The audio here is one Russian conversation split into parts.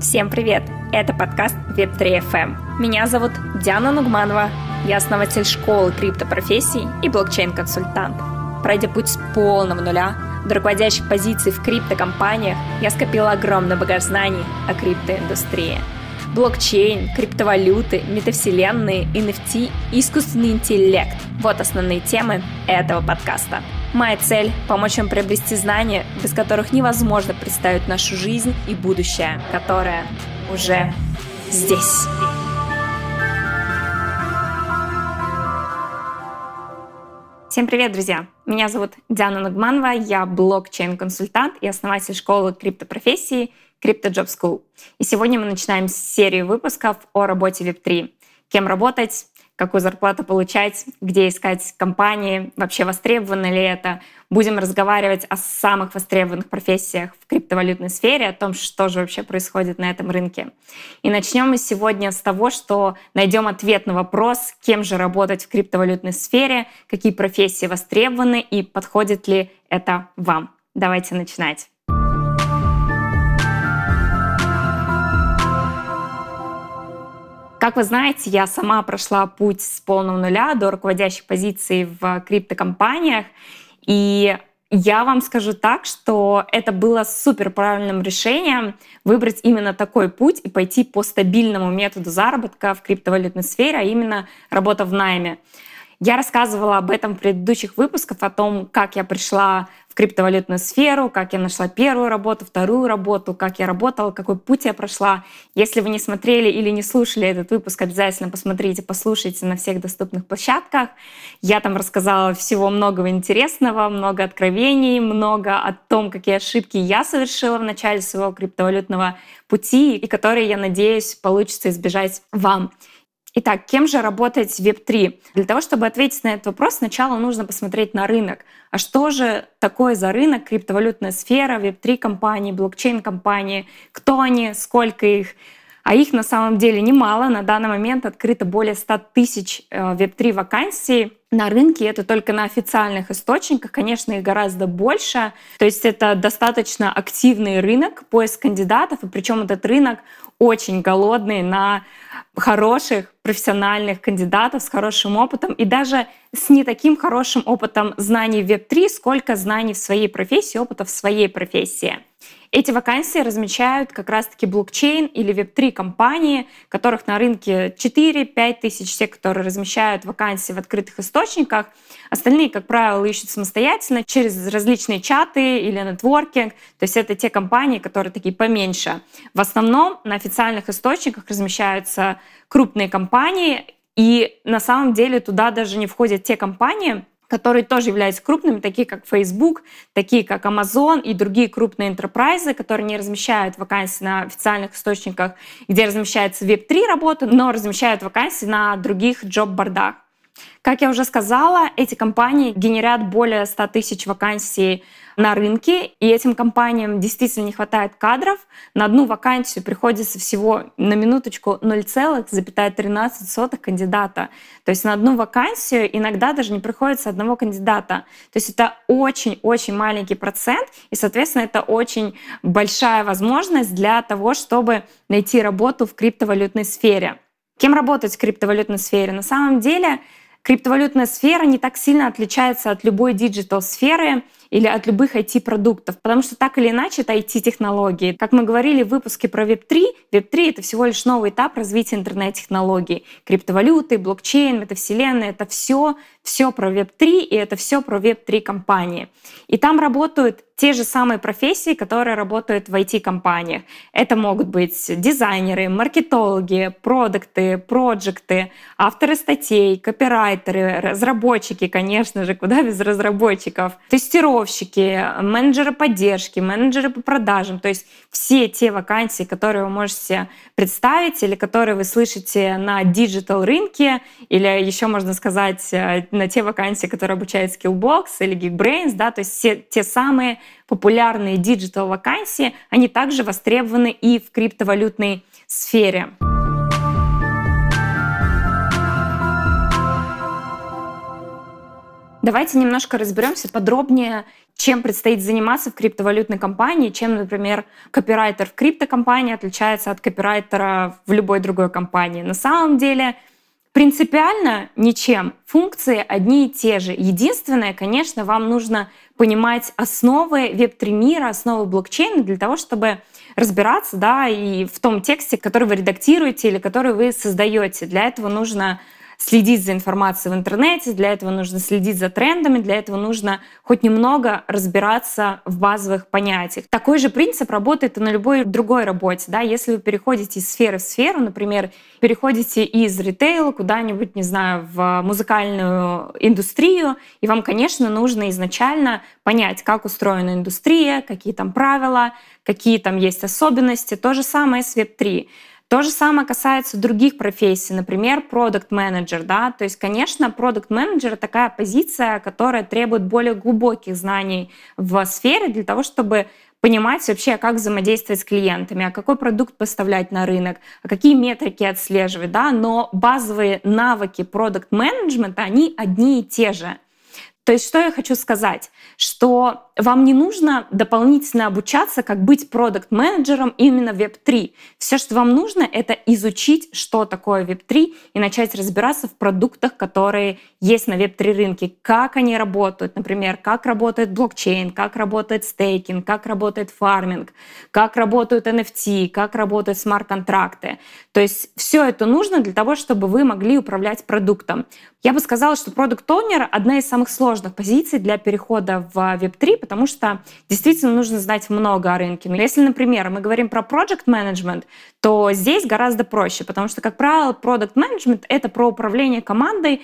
Всем привет! Это подкаст Web3 FM. Меня зовут Диана Нугманова. Я основатель школы криптопрофессий и блокчейн-консультант. Пройдя путь с полного нуля до руководящих позиций в криптокомпаниях, я скопила огромный багаж знаний о криптоиндустрии. Блокчейн, криптовалюты, метавселенные, NFT и искусственный интеллект – вот основные темы этого подкаста – Моя цель – помочь вам приобрести знания, без которых невозможно представить нашу жизнь и будущее, которое уже здесь. Всем привет, друзья! Меня зовут Диана Нагманова, я блокчейн-консультант и основатель школы криптопрофессии Crypto Job School. И сегодня мы начинаем серию выпусков о работе Web3. Кем работать, какую зарплату получать, где искать компании, вообще востребовано ли это. Будем разговаривать о самых востребованных профессиях в криптовалютной сфере, о том, что же вообще происходит на этом рынке. И начнем мы сегодня с того, что найдем ответ на вопрос, кем же работать в криптовалютной сфере, какие профессии востребованы и подходит ли это вам. Давайте начинать. Как вы знаете, я сама прошла путь с полного нуля до руководящих позиций в криптокомпаниях. И я вам скажу так, что это было супер правильным решением выбрать именно такой путь и пойти по стабильному методу заработка в криптовалютной сфере, а именно работа в найме. Я рассказывала об этом в предыдущих выпусках, о том, как я пришла в криптовалютную сферу, как я нашла первую работу, вторую работу, как я работала, какой путь я прошла. Если вы не смотрели или не слушали этот выпуск, обязательно посмотрите, послушайте на всех доступных площадках. Я там рассказала всего многого интересного, много откровений, много о том, какие ошибки я совершила в начале своего криптовалютного пути и которые, я надеюсь, получится избежать вам. Итак, кем же работать в Web3? Для того, чтобы ответить на этот вопрос, сначала нужно посмотреть на рынок. А что же такое за рынок, криптовалютная сфера, Web3 компании, блокчейн компании, кто они, сколько их? А их на самом деле немало. На данный момент открыто более 100 тысяч Web3 э, вакансий на рынке. Это только на официальных источниках. Конечно, их гораздо больше. То есть это достаточно активный рынок, поиск кандидатов. И причем этот рынок очень голодный на хороших профессиональных кандидатов с хорошим опытом и даже с не таким хорошим опытом знаний в Web3, сколько знаний в своей профессии, опыта в своей профессии. Эти вакансии размещают как раз-таки блокчейн или веб-3 компании, которых на рынке 4-5 тысяч, те, которые размещают вакансии в открытых источниках. Остальные, как правило, ищут самостоятельно через различные чаты или нетворкинг. То есть это те компании, которые такие поменьше. В основном на официальных источниках размещаются крупные компании, и на самом деле туда даже не входят те компании, которые тоже являются крупными, такие как Facebook, такие как Amazon и другие крупные enterprise, которые не размещают вакансии на официальных источниках, где размещается Web3 работа, но размещают вакансии на других джоб-бордах. Как я уже сказала, эти компании генерят более 100 тысяч вакансий на рынке, и этим компаниям действительно не хватает кадров. На одну вакансию приходится всего на минуточку 0,13 кандидата. То есть на одну вакансию иногда даже не приходится одного кандидата. То есть это очень-очень маленький процент, и, соответственно, это очень большая возможность для того, чтобы найти работу в криптовалютной сфере. Кем работать в криптовалютной сфере? На самом деле криптовалютная сфера не так сильно отличается от любой digital -сферы или от любых IT-продуктов, потому что так или иначе это IT-технологии. Как мы говорили в выпуске про Web3, Web3 — это всего лишь новый этап развития интернет-технологий. Криптовалюты, блокчейн, метавселенная — это все, все про Web3, и это все про Web3 компании. И там работают те же самые профессии, которые работают в IT-компаниях. Это могут быть дизайнеры, маркетологи, продукты, проекты, авторы статей, копирайтеры, разработчики, конечно же, куда без разработчиков, тестировщики, менеджеры поддержки, менеджеры по продажам. То есть все те вакансии, которые вы можете представить или которые вы слышите на digital рынке, или еще можно сказать э, на те вакансии, которые обучает Skillbox или Geekbrains, да, то есть все те самые популярные digital вакансии, они также востребованы и в криптовалютной сфере. Давайте немножко разберемся подробнее, чем предстоит заниматься в криптовалютной компании, чем, например, копирайтер в криптокомпании отличается от копирайтера в любой другой компании. На самом деле принципиально ничем. Функции одни и те же. Единственное, конечно, вам нужно понимать основы веб-3 мира, основы блокчейна для того, чтобы разбираться да, и в том тексте, который вы редактируете или который вы создаете. Для этого нужно следить за информацией в интернете, для этого нужно следить за трендами, для этого нужно хоть немного разбираться в базовых понятиях. Такой же принцип работает и на любой другой работе. Да? Если вы переходите из сферы в сферу, например, переходите из ритейла куда-нибудь, не знаю, в музыкальную индустрию, и вам, конечно, нужно изначально понять, как устроена индустрия, какие там правила, какие там есть особенности. То же самое с Web3. То же самое касается других профессий, например, продукт менеджер да, то есть, конечно, продукт менеджер такая позиция, которая требует более глубоких знаний в сфере для того, чтобы понимать вообще, как взаимодействовать с клиентами, а какой продукт поставлять на рынок, а какие метрики отслеживать, да, но базовые навыки продукт менеджмента они одни и те же. То есть что я хочу сказать? Что вам не нужно дополнительно обучаться, как быть продукт-менеджером именно в Web3. Все, что вам нужно, это изучить, что такое Web3 и начать разбираться в продуктах, которые есть на Web3 рынке, как они работают, например, как работает блокчейн, как работает стейкинг, как работает фарминг, как работают NFT, как работают смарт-контракты. То есть все это нужно для того, чтобы вы могли управлять продуктом. Я бы сказала, что продукт-оунер — одна из самых сложных позиций для перехода в Web3, потому что действительно нужно знать много о рынке. Но если, например, мы говорим про project management, то здесь гораздо проще, потому что, как правило, product management — это про управление командой,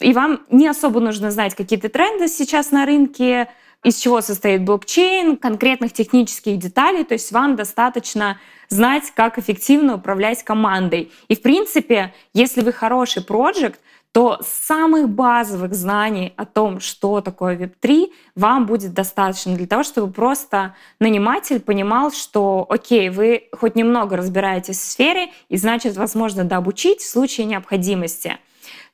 и вам не особо нужно знать какие-то тренды сейчас на рынке, из чего состоит блокчейн, конкретных технических деталей, то есть вам достаточно знать, как эффективно управлять командой. И, в принципе, если вы хороший проект, то самых базовых знаний о том, что такое Web3, вам будет достаточно для того, чтобы просто наниматель понимал, что, окей, вы хоть немного разбираетесь в сфере, и значит, возможно, дообучить в случае необходимости.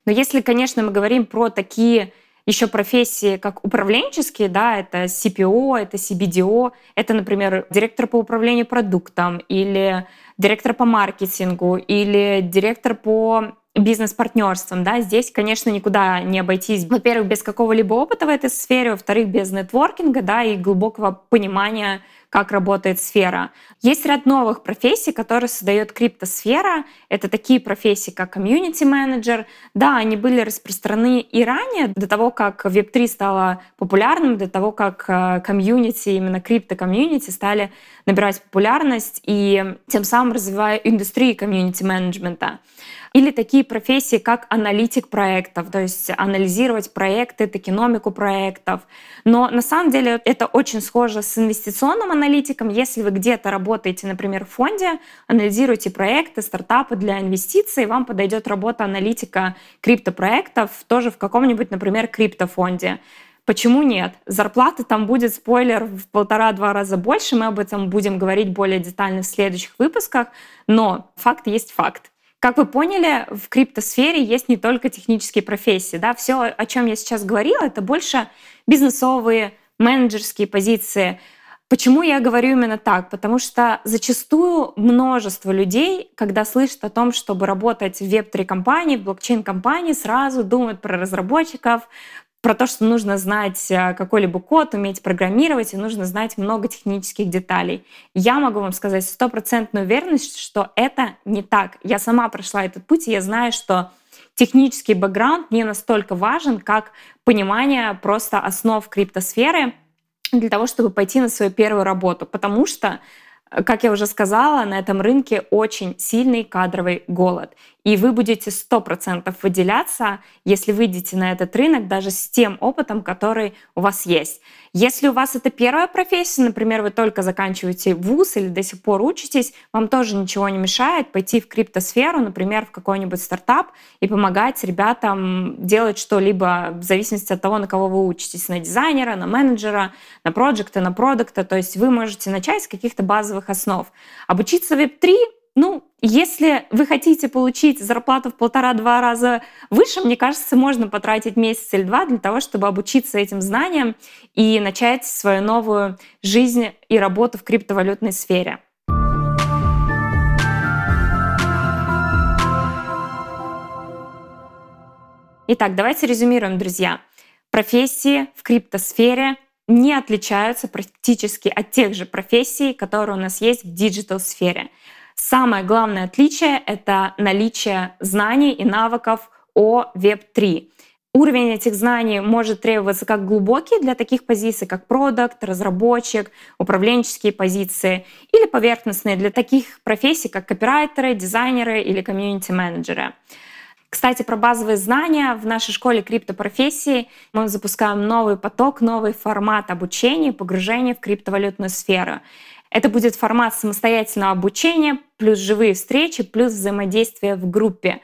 Но если, конечно, мы говорим про такие еще профессии, как управленческие, да, это CPO, это CBDO, это, например, директор по управлению продуктом или директор по маркетингу или директор по бизнес-партнерством, да, здесь, конечно, никуда не обойтись, во-первых, без какого-либо опыта в этой сфере, во-вторых, без нетворкинга, да, и глубокого понимания как работает сфера. Есть ряд новых профессий, которые создает криптосфера. Это такие профессии, как комьюнити менеджер. Да, они были распространены и ранее, до того, как Web3 стало популярным, до того, как э, комьюнити, именно крипто-комьюнити стали набирать популярность и тем самым развивая индустрию комьюнити менеджмента. Или такие профессии, как аналитик проектов, то есть анализировать проекты, токеномику проектов. Но на самом деле это очень схоже с инвестиционным аналитиком. Если вы где-то работаете, например, в фонде, анализируете проекты, стартапы для инвестиций, вам подойдет работа аналитика криптопроектов тоже в каком-нибудь, например, криптофонде. Почему нет? Зарплаты там будет, спойлер, в полтора-два раза больше. Мы об этом будем говорить более детально в следующих выпусках. Но факт есть факт. Как вы поняли, в криптосфере есть не только технические профессии. Да? Все, о чем я сейчас говорила, это больше бизнесовые, менеджерские позиции. Почему я говорю именно так? Потому что зачастую множество людей, когда слышат о том, чтобы работать в веб-3 компании, в блокчейн-компании, сразу думают про разработчиков, про то, что нужно знать э, какой-либо код, уметь программировать, и нужно знать много технических деталей. Я могу вам сказать стопроцентную уверенность, что это не так. Я сама прошла этот путь, и я знаю, что технический бэкграунд не настолько важен, как понимание просто основ криптосферы для того, чтобы пойти на свою первую работу. Потому что как я уже сказала, на этом рынке очень сильный кадровый голод. И вы будете 100% выделяться, если выйдете на этот рынок даже с тем опытом, который у вас есть. Если у вас это первая профессия, например, вы только заканчиваете вуз или до сих пор учитесь, вам тоже ничего не мешает пойти в криптосферу, например, в какой-нибудь стартап и помогать ребятам делать что-либо в зависимости от того, на кого вы учитесь, на дизайнера, на менеджера, на проекта, на продукта. То есть вы можете начать с каких-то базовых основ. Обучиться Web3 Ну, если вы хотите получить зарплату в полтора-два раза выше, мне кажется, можно потратить месяц или два для того, чтобы обучиться этим знаниям и начать свою новую жизнь и работу в криптовалютной сфере. Итак, давайте резюмируем, друзья. Профессии в криптосфере не отличаются практически от тех же профессий, которые у нас есть в digital-сфере. Самое главное отличие — это наличие знаний и навыков о Web3. Уровень этих знаний может требоваться как глубокий для таких позиций, как продукт, разработчик, управленческие позиции, или поверхностные для таких профессий, как копирайтеры, дизайнеры или комьюнити-менеджеры. Кстати, про базовые знания. В нашей школе криптопрофессии мы запускаем новый поток, новый формат обучения погружения в криптовалютную сферу. Это будет формат самостоятельного обучения, плюс живые встречи, плюс взаимодействие в группе.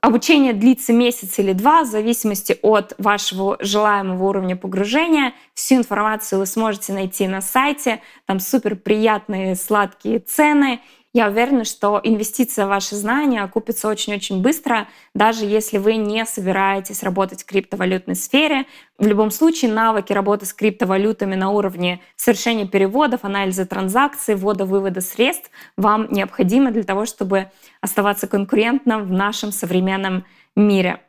Обучение длится месяц или два, в зависимости от вашего желаемого уровня погружения. Всю информацию вы сможете найти на сайте. Там супер приятные сладкие цены я уверена, что инвестиция в ваши знания окупится очень-очень быстро, даже если вы не собираетесь работать в криптовалютной сфере. В любом случае, навыки работы с криптовалютами на уровне совершения переводов, анализа транзакций, ввода-вывода средств вам необходимы для того, чтобы оставаться конкурентным в нашем современном мире.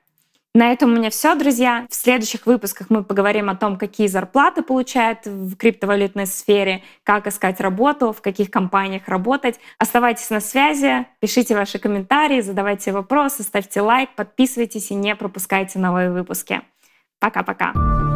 На этом у меня все, друзья. В следующих выпусках мы поговорим о том, какие зарплаты получают в криптовалютной сфере, как искать работу, в каких компаниях работать. Оставайтесь на связи, пишите ваши комментарии, задавайте вопросы, ставьте лайк, подписывайтесь и не пропускайте новые выпуски. Пока-пока.